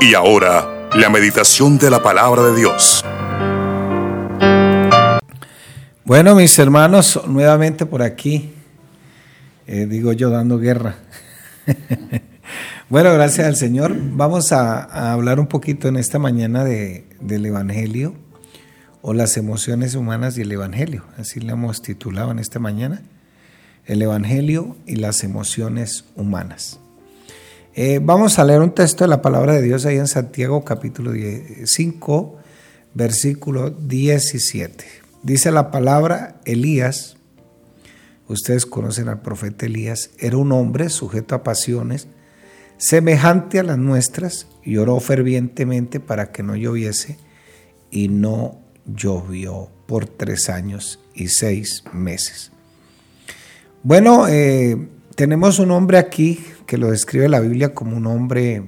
Y ahora, la meditación de la palabra de Dios. Bueno, mis hermanos, nuevamente por aquí, eh, digo yo dando guerra. bueno, gracias al Señor. Vamos a, hablar un poquito en esta mañana de, del Evangelio o las emociones humanas y el Evangelio. Así le hemos titulado en esta mañana. El Evangelio y las emociones humanas. Eh, vamos a leer un texto de la palabra de Dios ahí en Santiago capítulo 5, versículo 17. Dice la palabra Elías, ustedes conocen al profeta Elías, era un hombre sujeto a pasiones, semejante a las nuestras, y oró fervientemente para que no lloviese, y no llovió por tres años y seis meses. Bueno, eh, tenemos un hombre aquí que lo describe la Biblia como un hombre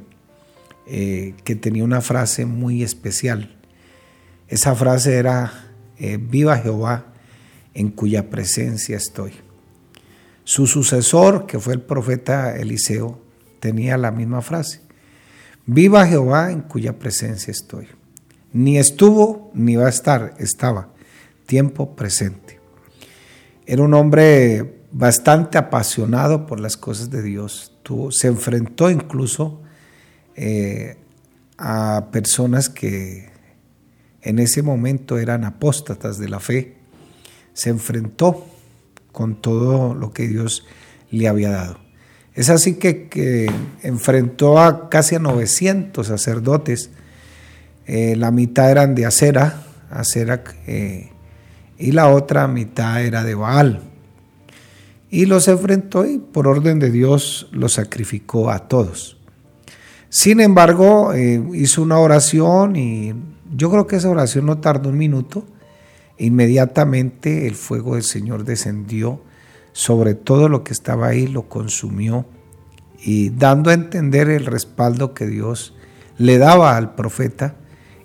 eh, que tenía una frase muy especial. Esa frase era, eh, viva Jehová en cuya presencia estoy. Su sucesor, que fue el profeta Eliseo, tenía la misma frase. Viva Jehová en cuya presencia estoy. Ni estuvo ni va a estar, estaba. Tiempo presente. Era un hombre bastante apasionado por las cosas de Dios. se enfrentó incluso eh, a personas que en ese momento eran apóstatas de la fe. Se enfrentó con todo lo que Dios le había dado. Es así que, enfrentó a casi a 900 sacerdotes. Eh, la mitad eran de acera, acera eh, y la otra mitad era de Baal y los enfrentó y por orden de Dios los sacrificó a todos. Sin embargo, eh, hizo una oración y yo creo que esa oración no tardó un minuto. Inmediatamente el fuego del Señor descendió sobre todo lo que estaba ahí, lo consumió y dando a entender el respaldo que Dios le daba al profeta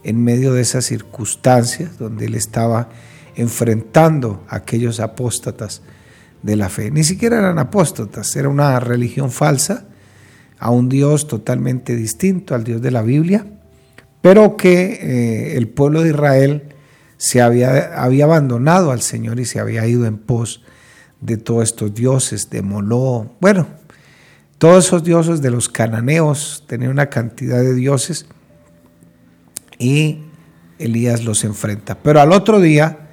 en medio de esas circunstancias donde él estaba enfrentando a aquellos apóstatas de la fe. Ni siquiera eran apóstatas, era una religión falsa, a un Dios totalmente distinto al Dios de la Biblia, pero que eh, el pueblo de Israel se había, había abandonado al Señor y se había ido en pos de todos estos dioses, de Moló, bueno, todos esos dioses de los cananeos, tenían una cantidad de dioses y Elías los enfrenta. Pero al otro día,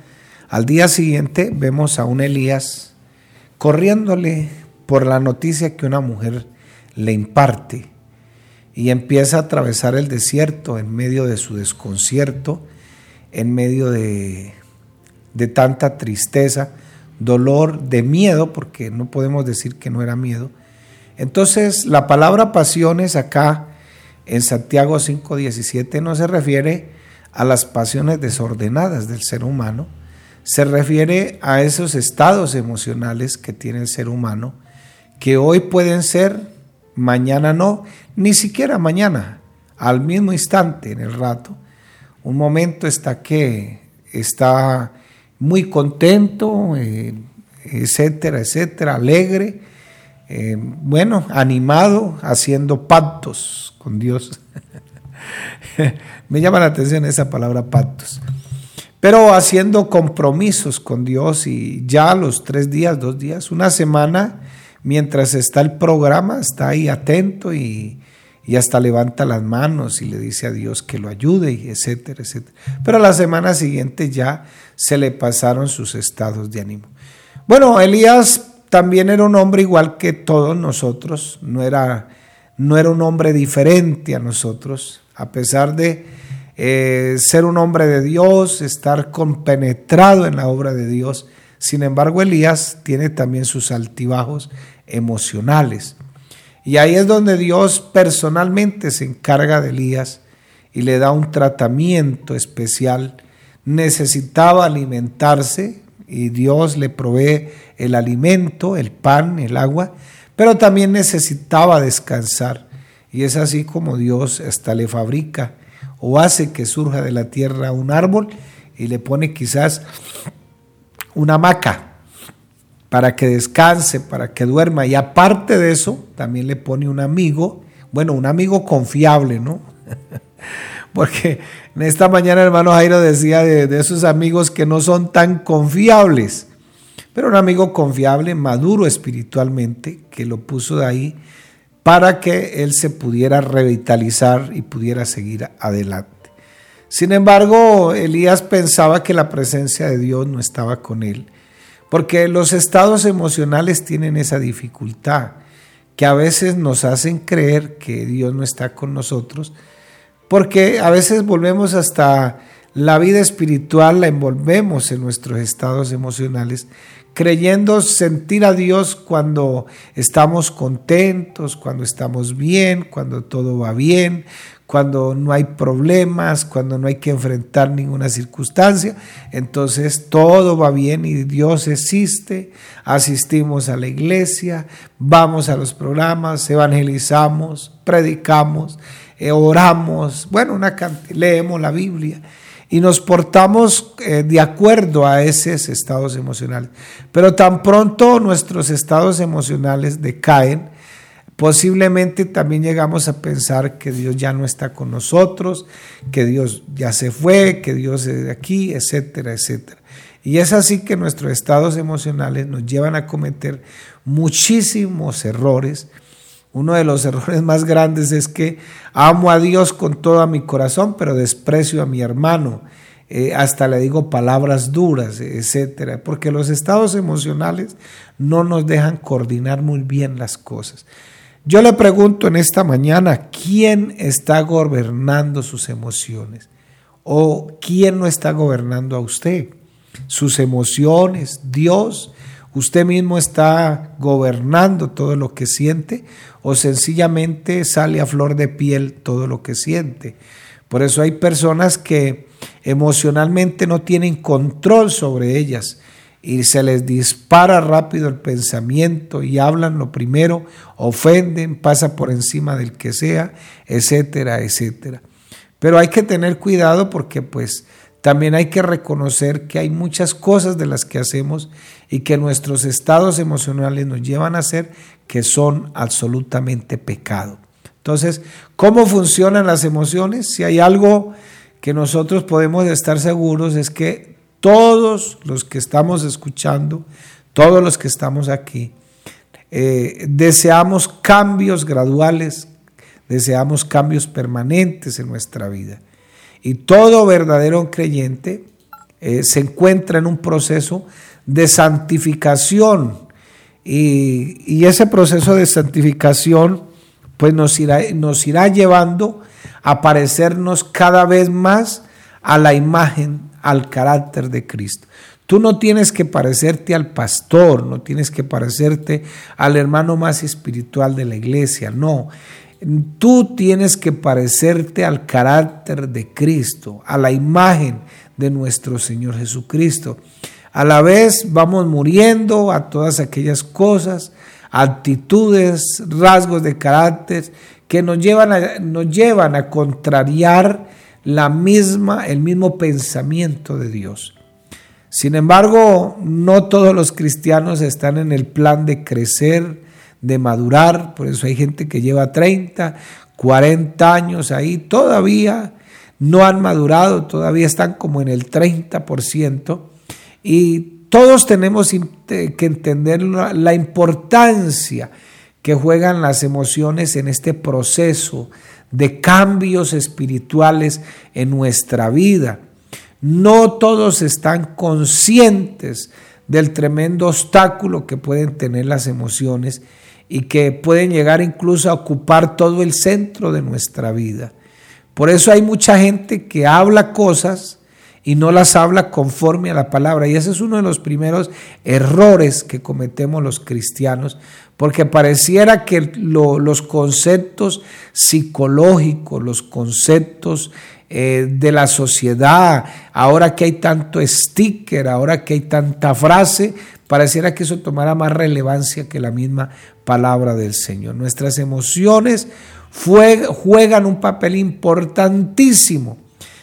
al día siguiente, vemos a un Elías corriéndole por la noticia que una mujer le imparte y empieza a atravesar el desierto en medio de su desconcierto, en medio de, de tanta tristeza, dolor, de miedo, porque no podemos decir que no era miedo. Entonces, la palabra pasiones acá en Santiago 5:17 no se refiere a las pasiones desordenadas del ser humano, se refiere a esos estados emocionales que tiene el ser humano, que hoy pueden ser, mañana no, ni siquiera mañana, al mismo instante, en el rato. Un momento está que está muy contento, eh, etcétera, etcétera, alegre, eh, bueno, animado, haciendo pactos con Dios. Me llama la atención esa palabra pactos pero haciendo compromisos con Dios y ya los tres días, dos días, una semana, mientras está el programa, está ahí atento y, hasta levanta las manos y le dice a Dios que lo ayude, y etcétera, etcétera. Pero la semana siguiente ya se le pasaron sus estados de ánimo. Bueno, Elías también era un hombre igual que todos nosotros, no era, no era un hombre diferente a nosotros, a pesar de eh, ser un hombre de Dios, estar compenetrado en la obra de Dios. Sin embargo, Elías tiene también sus altibajos emocionales. Y ahí es donde Dios personalmente se encarga de Elías y le da un tratamiento especial. Necesitaba alimentarse y Dios le provee el alimento, el pan, el agua, pero también necesitaba descansar. Y es así como Dios hasta le fabrica o hace que surja de la tierra un árbol y le pone quizás una hamaca para que descanse, para que duerma. Y aparte de eso, también le pone un amigo, bueno, un amigo confiable, ¿no? Porque en esta mañana hermano Jairo decía de, de esos amigos que no son tan confiables. Pero un amigo confiable, maduro espiritualmente, que lo puso de ahí para que él se pudiera revitalizar y pudiera seguir adelante. Sin embargo, Elías pensaba que la presencia de Dios no estaba con él, porque los estados emocionales tienen esa dificultad, que a veces nos hacen creer que Dios no está con nosotros, porque a veces volvemos hasta la vida espiritual, la envolvemos en nuestros estados emocionales creyendo sentir a Dios cuando estamos contentos, cuando estamos bien, cuando todo va bien, cuando no hay problemas, cuando no hay que enfrentar ninguna circunstancia. Entonces todo va bien y Dios existe, asistimos a la iglesia, vamos a los programas, evangelizamos, predicamos, eh, oramos, bueno, una leemos la Biblia y nos portamos eh, de acuerdo a esos estados emocionales. Pero tan pronto nuestros estados emocionales decaen, posiblemente también llegamos a pensar que Dios ya no está con nosotros, que Dios ya se fue, que Dios es de aquí, etcétera, etcétera. Y es así que nuestros estados emocionales nos llevan a cometer muchísimos errores uno de los errores más grandes es que amo a Dios con todo mi corazón, pero desprecio a mi hermano. Eh, hasta le digo palabras duras, etcétera, porque los estados emocionales no nos dejan coordinar muy bien las cosas. Yo le pregunto en esta mañana, ¿quién está gobernando sus emociones? ¿O quién no está gobernando a usted? ¿Sus emociones? ¿Dios? ¿Usted mismo está gobernando todo lo que siente? O sencillamente sale a flor de piel todo lo que siente. Por eso hay personas que emocionalmente no tienen control sobre ellas y se les dispara rápido el pensamiento y hablan lo primero, ofenden, pasa por encima del que sea, etcétera, etcétera. Pero hay que tener cuidado porque pues también hay que reconocer que hay muchas cosas de las que hacemos y que nuestros estados emocionales nos llevan a hacer que son absolutamente pecado. Entonces, ¿cómo funcionan las emociones? Si hay algo que nosotros podemos estar seguros es que todos los que estamos escuchando, todos los que estamos aquí, eh, deseamos cambios graduales, deseamos cambios permanentes en nuestra vida. Y todo verdadero creyente eh, se encuentra en un proceso de santificación. Y, ese proceso de santificación pues nos irá, nos irá llevando a parecernos cada vez más a la imagen, al carácter de Cristo. Tú no tienes que parecerte al pastor, no tienes que parecerte al hermano más espiritual de la iglesia, no. Tú tienes que parecerte al carácter de Cristo, a la imagen de nuestro Señor Jesucristo. A la vez vamos muriendo a todas aquellas cosas, actitudes, rasgos de carácter que nos llevan a, nos llevan a contrariar la misma, el mismo pensamiento de Dios. Sin embargo, no todos los cristianos están en el plan de crecer, de madurar, por eso hay gente que lleva 30, 40 años ahí, todavía no han madurado, todavía están como en el 30%, y todos tenemos que entender la importancia que juegan las emociones en este proceso de cambios espirituales en nuestra vida. No todos están conscientes del tremendo obstáculo que pueden tener las emociones y que pueden llegar incluso a ocupar todo el centro de nuestra vida. Por eso hay mucha gente que habla cosas y no las habla conforme a la palabra. Y ese es uno de los primeros errores que cometemos los cristianos, porque pareciera que los conceptos psicológicos, los conceptos eh, de la sociedad, ahora que hay tanto sticker, ahora que hay tanta frase, pareciera que eso tomara más relevancia que la misma palabra del Señor. Nuestras emociones juegan un papel importantísimo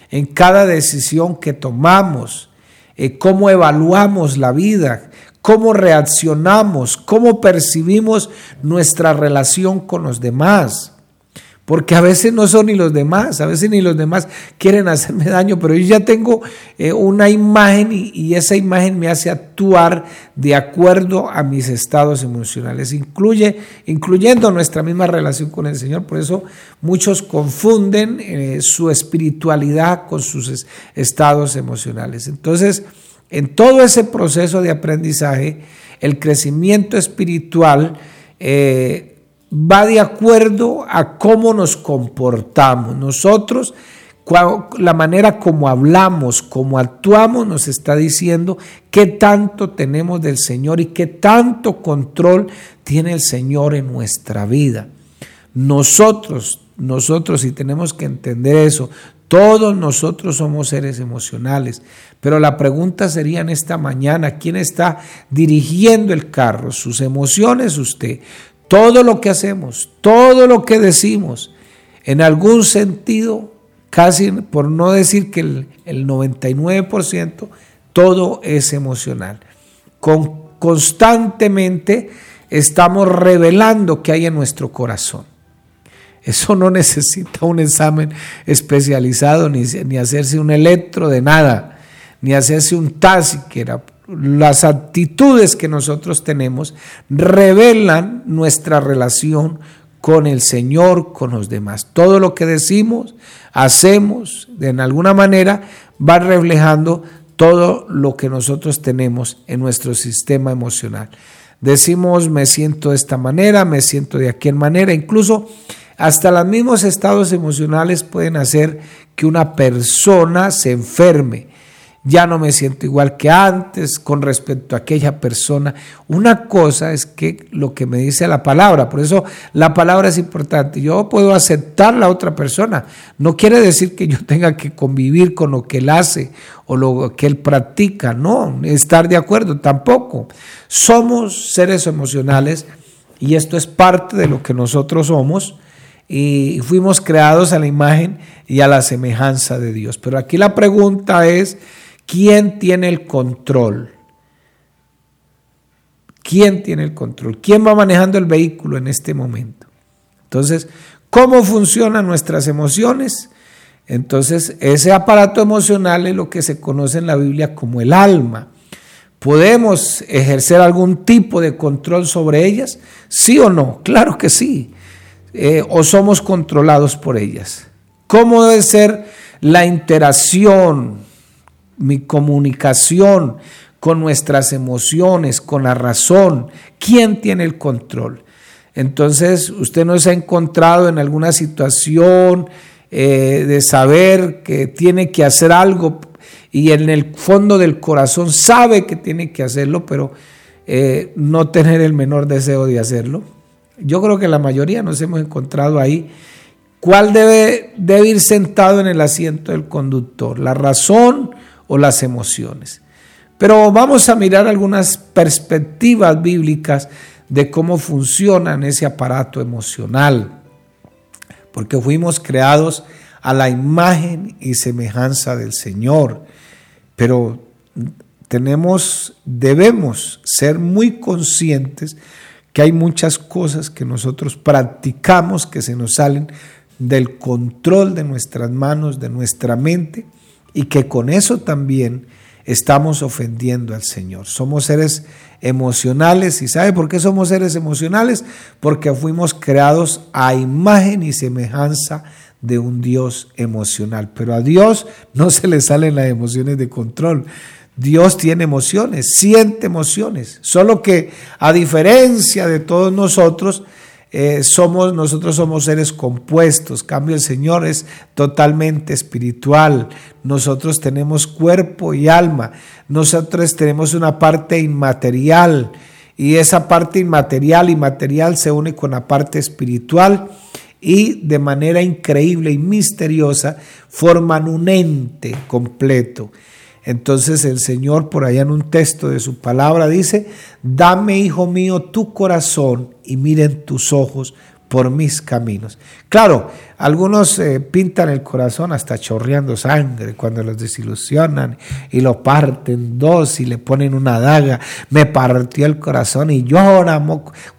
en cada decisión que tomamos, eh, cómo evaluamos la vida, cómo reaccionamos, cómo percibimos nuestra relación con los demás. Porque a veces no son ni los demás, a veces ni los demás quieren hacerme daño, pero yo ya tengo eh, una imagen y, esa imagen me hace actuar de acuerdo a mis estados emocionales, incluye, incluyendo nuestra misma relación con el Señor. Por eso muchos confunden eh, su espiritualidad con sus estados emocionales. Entonces, en todo ese proceso de aprendizaje, el crecimiento espiritual eh, va de acuerdo a cómo nos comportamos. Nosotros, la manera como hablamos, como actuamos, nos está diciendo qué tanto tenemos del Señor y qué tanto control tiene el Señor en nuestra vida. Nosotros, nosotros, y tenemos que entender eso, todos nosotros somos seres emocionales, pero la pregunta sería en esta mañana, ¿quién está dirigiendo el carro? ¿Sus emociones usted? Todo lo que hacemos, todo lo que decimos, en algún sentido, casi por no decir que el, 99%, todo es emocional. Con, constantemente estamos revelando qué hay en nuestro corazón. Eso no necesita un examen especializado, ni, ni hacerse un electro de nada, ni hacerse un TAS siquiera las actitudes que nosotros tenemos revelan nuestra relación con el Señor, con los demás. Todo lo que decimos, hacemos, de alguna manera, va reflejando todo lo que nosotros tenemos en nuestro sistema emocional. Decimos, me siento de esta manera, me siento de aquella manera, incluso hasta los mismos estados emocionales pueden hacer que una persona se enferme ya no me siento igual que antes con respecto a aquella persona. Una cosa es que lo que me dice la palabra, por eso la palabra es importante. Yo puedo aceptar la otra persona, no quiere decir que yo tenga que convivir con lo que él hace o lo que él practica, no, estar de acuerdo tampoco. Somos seres emocionales y esto es parte de lo que nosotros somos y fuimos creados a la imagen y a la semejanza de Dios. Pero aquí la pregunta es, ¿Quién tiene el control? ¿Quién tiene el control? ¿Quién va manejando el vehículo en este momento? Entonces, ¿cómo funcionan nuestras emociones? Entonces, ese aparato emocional es lo que se conoce en la Biblia como el alma. ¿Podemos ejercer algún tipo de control sobre ellas? ¿Sí o no? Claro que sí. Eh, ¿O somos controlados por ellas? ¿Cómo debe ser la interacción mi comunicación con nuestras emociones, con la razón. ¿Quién tiene el control? Entonces, usted no se ha encontrado en alguna situación eh, de saber que tiene que hacer algo y en el fondo del corazón sabe que tiene que hacerlo, pero eh, no tener el menor deseo de hacerlo. Yo creo que la mayoría nos hemos encontrado ahí. ¿Cuál debe, debe ir sentado en el asiento del conductor? ¿La razón o las emociones. Pero vamos a mirar algunas perspectivas bíblicas de cómo funciona ese aparato emocional, porque fuimos creados a la imagen y semejanza del Señor, pero tenemos, debemos ser muy conscientes que hay muchas cosas que nosotros practicamos que se nos salen del control de nuestras manos, de nuestra mente, y que con eso también estamos ofendiendo al Señor. Somos seres emocionales y ¿sabe por qué somos seres emocionales? Porque fuimos creados a imagen y semejanza de un Dios emocional. Pero a Dios no se le salen las emociones de control. Dios tiene emociones, siente emociones, solo que a diferencia de todos nosotros, eh, somos, nosotros somos seres compuestos, cambio el Señor es totalmente espiritual, nosotros tenemos cuerpo y alma, nosotros tenemos una parte inmaterial. Y esa parte inmaterial y material se une con la parte espiritual y de manera increíble y misteriosa forman un ente completo. Entonces el Señor por allá en un texto de su palabra dice, dame, hijo mío, tu corazón y miren tus ojos por mis caminos. Claro, algunos eh, pintan el corazón hasta chorreando sangre cuando los desilusionan y lo parten dos y le ponen una daga. Me partió el corazón y llora.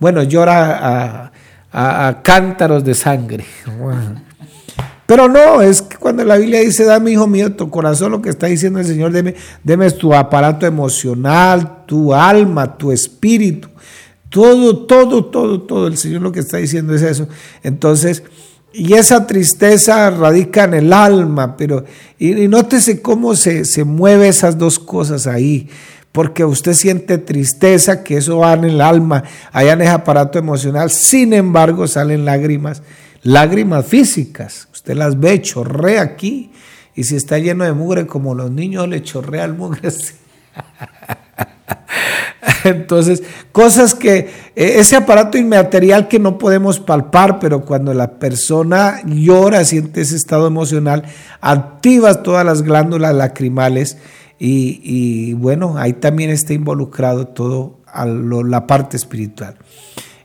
Bueno, llora a, cántaros de sangre. Pero no, es que cuando la Biblia dice, dame hijo mío tu corazón, lo que está diciendo el Señor, deme, deme tu aparato emocional, tu alma, tu espíritu, todo, todo, todo, todo. El Señor lo que está diciendo es eso. Entonces, y esa tristeza radica en el alma, pero y, nótese cómo se, se mueve esas dos cosas ahí porque usted siente tristeza, que eso va en el alma, allá en ese aparato emocional, sin embargo salen lágrimas, lágrimas físicas, usted las ve, chorrea aquí, y si está lleno de mugre como los niños le chorrea el mugre. Entonces, cosas que, e, ese aparato inmaterial que no podemos palpar, pero cuando la persona llora, siente ese estado emocional, activa todas las glándulas lacrimales y, bueno, ahí también está involucrado todo la parte espiritual.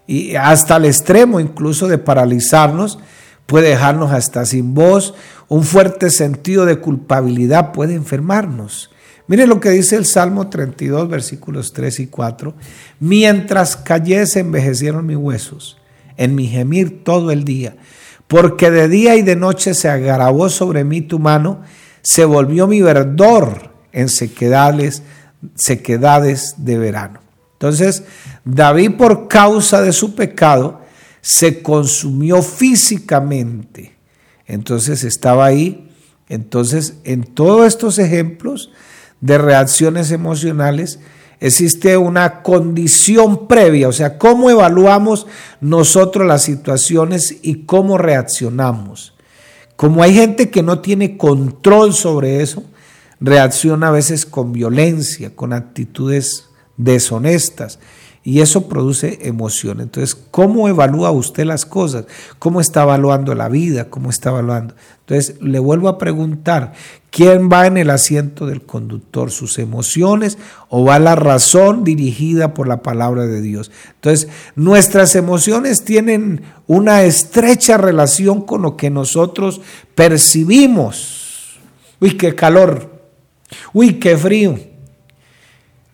Y hasta el extremo incluso de paralizarnos, puede dejarnos hasta sin voz, un fuerte sentido de culpabilidad puede enfermarnos. Mire lo que dice el Salmo 32, versículos 3 y 4. Mientras callé se envejecieron mis huesos, en mi gemir todo el día, porque de día y de noche se agravó sobre mí tu mano, se volvió mi verdor en sequedades, sequedades de verano. Entonces, David por causa de su pecado se consumió físicamente. Entonces estaba ahí. Entonces, en todos estos ejemplos de reacciones emocionales, existe una condición previa, o sea, cómo evaluamos nosotros las situaciones y cómo reaccionamos. Como hay gente que no tiene control sobre eso, reacciona a veces con violencia, con actitudes deshonestas. Y eso produce emoción. Entonces, ¿cómo evalúa usted las cosas? ¿Cómo está evaluando la vida? ¿Cómo está evaluando? Entonces, le vuelvo a preguntar, ¿quién va en el asiento del conductor? ¿Sus emociones o va la razón dirigida por la palabra de Dios? Entonces, nuestras emociones tienen una estrecha relación con lo que nosotros percibimos. Uy, qué calor. Uy, qué frío.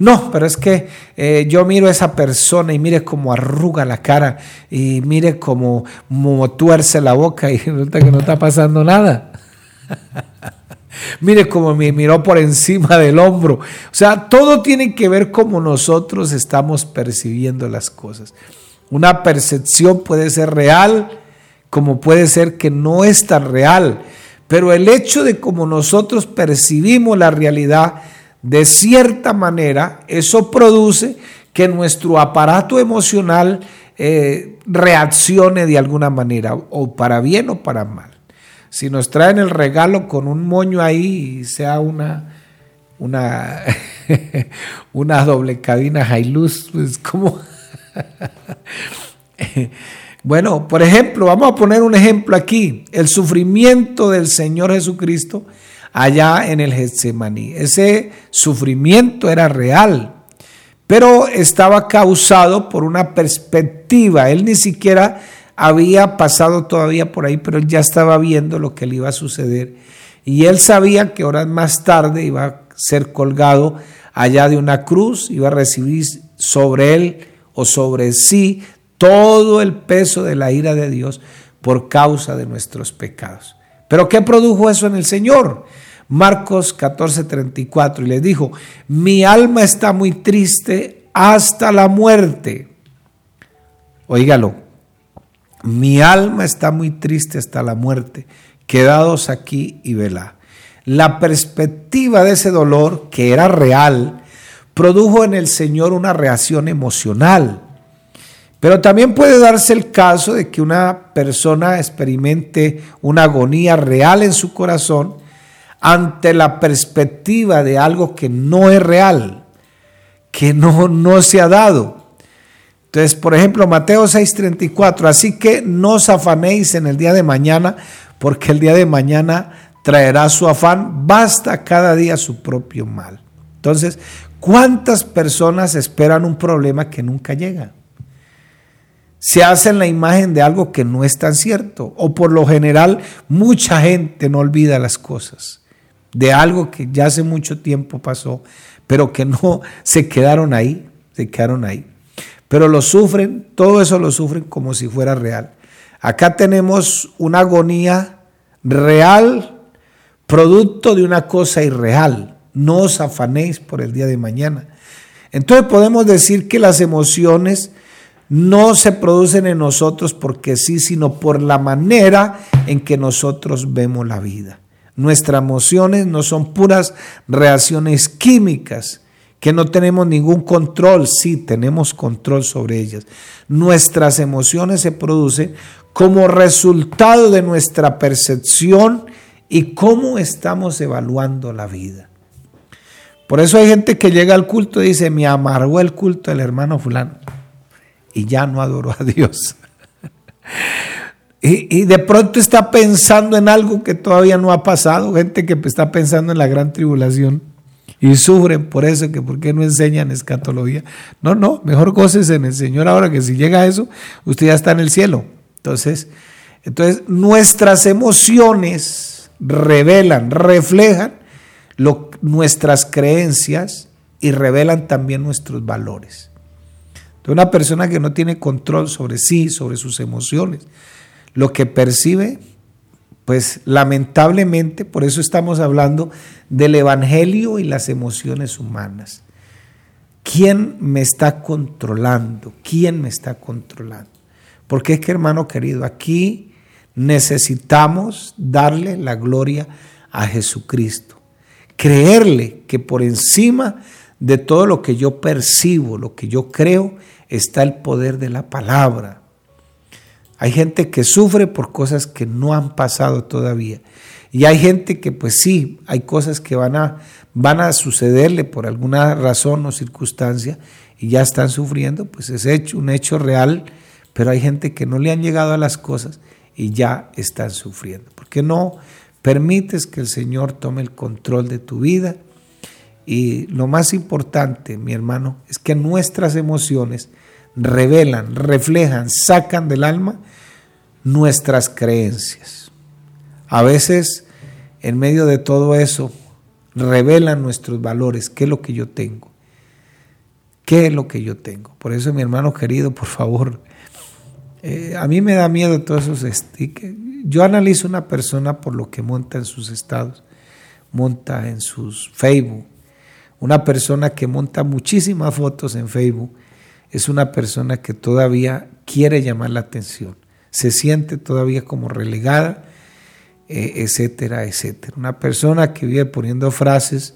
No, pero es que eh, yo miro a esa persona y mire cómo arruga la cara y mire cómo, tuerce la boca y resulta que no está pasando nada. mire cómo me miró por encima del hombro. O sea, todo tiene que ver cómo nosotros estamos percibiendo las cosas. Una percepción puede ser real como puede ser que no es tan real. Pero el hecho de cómo nosotros percibimos la realidad, de cierta manera, eso produce que nuestro aparato emocional eh, reaccione de alguna manera, o para bien o para mal. Si nos traen el regalo con un moño ahí, sea una, una, una doble cabina Hilux, pues como... Bueno, por ejemplo, vamos a poner un ejemplo aquí, el sufrimiento del Señor Jesucristo allá en el Getsemaní. Ese sufrimiento era real, pero estaba causado por una perspectiva. Él ni siquiera había pasado todavía por ahí, pero él ya estaba viendo lo que le iba a suceder. Y él sabía que horas más tarde iba a ser colgado allá de una cruz, iba a recibir sobre él o sobre sí todo el peso de la ira de Dios por causa de nuestros pecados. Pero ¿qué produjo eso en el Señor? Marcos 14:34 y le dijo, mi alma está muy triste hasta la muerte. Oígalo, mi alma está muy triste hasta la muerte. Quedados aquí y velá. La perspectiva de ese dolor, que era real, produjo en el Señor una reacción emocional. Pero también puede darse el caso de que una persona experimente una agonía real en su corazón ante la perspectiva de algo que no es real, que no, no se ha dado. Entonces, por ejemplo, Mateo 6:34, así que no os afanéis en el día de mañana, porque el día de mañana traerá su afán, basta cada día su propio mal. Entonces, ¿cuántas personas esperan un problema que nunca llega? se hacen la imagen de algo que no es tan cierto. O por lo general, mucha gente no olvida las cosas. De algo que ya hace mucho tiempo pasó, pero que no se quedaron ahí, se quedaron ahí. pero lo sufren, todo eso lo sufren como si fuera real. Acá tenemos una agonía real, producto de una cosa irreal. No os afanéis por el día de mañana. Entonces podemos decir que las emociones no se producen en nosotros porque sí, sino por la manera en que nosotros vemos la vida. Nuestras emociones no son puras reacciones químicas, que no tenemos ningún control, sí tenemos control sobre ellas. Nuestras emociones se producen como resultado de nuestra percepción y cómo estamos evaluando la vida. Por eso hay gente que llega al culto y dice, me amargó el culto del hermano fulano y ya no adoró a Dios. Y, de pronto está pensando en algo que todavía no ha pasado, gente que está pensando en la gran tribulación y sufren por eso, que por qué no enseñan escatología. No, no, mejor goces en el Señor ahora que si llega a eso, usted ya está en el cielo. Entonces, entonces nuestras emociones revelan, reflejan nuestras creencias y revelan también nuestros valores. De una persona que no tiene control sobre sí, sobre sus emociones, lo que percibe, pues lamentablemente, por eso estamos hablando del Evangelio y las emociones humanas. ¿Quién me está controlando? ¿Quién me está controlando? Porque es que, hermano querido, aquí necesitamos darle la gloria a Jesucristo. Creerle que por encima de todo lo que yo percibo, lo que yo creo, está el poder de la palabra. Hay gente que sufre por cosas que no han pasado todavía. Y hay gente que pues sí, hay cosas que van a, van a sucederle por alguna razón o circunstancia y ya están sufriendo, pues es hecho, un hecho real, pero hay gente que no le han llegado a las cosas y ya están sufriendo. Porque no permites que el Señor tome el control de tu vida y lo más importante, mi hermano, es que nuestras emociones revelan, reflejan, sacan del alma nuestras creencias. A veces, en medio de todo eso, revelan nuestros valores, qué es lo que yo tengo, qué es lo que yo tengo. Por eso, mi hermano querido, por favor, eh, a mí me da miedo todos esos stickers. Yo analizo una persona por lo que monta en sus estados, monta en sus Facebook, una persona que monta muchísimas fotos en Facebook es una persona que todavía quiere llamar la atención, se siente todavía como relegada, eh, etcétera, etcétera. Una persona que vive poniendo frases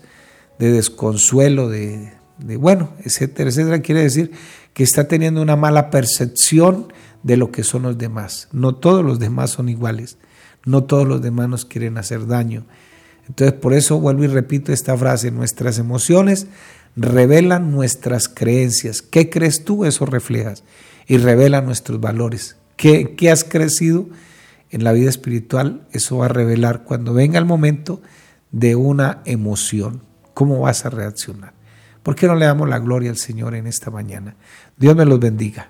de desconsuelo, de, de, bueno, etcétera, etcétera, quiere decir que está teniendo una mala percepción de lo que son los demás. No todos los demás son iguales, no todos los demás nos quieren hacer daño. Entonces, por eso vuelvo y repito esta frase, nuestras emociones revelan nuestras creencias. ¿Qué crees tú? Eso reflejas. Y revela nuestros valores. ¿Qué, ¿Qué, has crecido en la vida espiritual? Eso va a revelar cuando venga el momento de una emoción. ¿Cómo vas a reaccionar? ¿Por qué no le damos la gloria al Señor en esta mañana? Dios me los bendiga.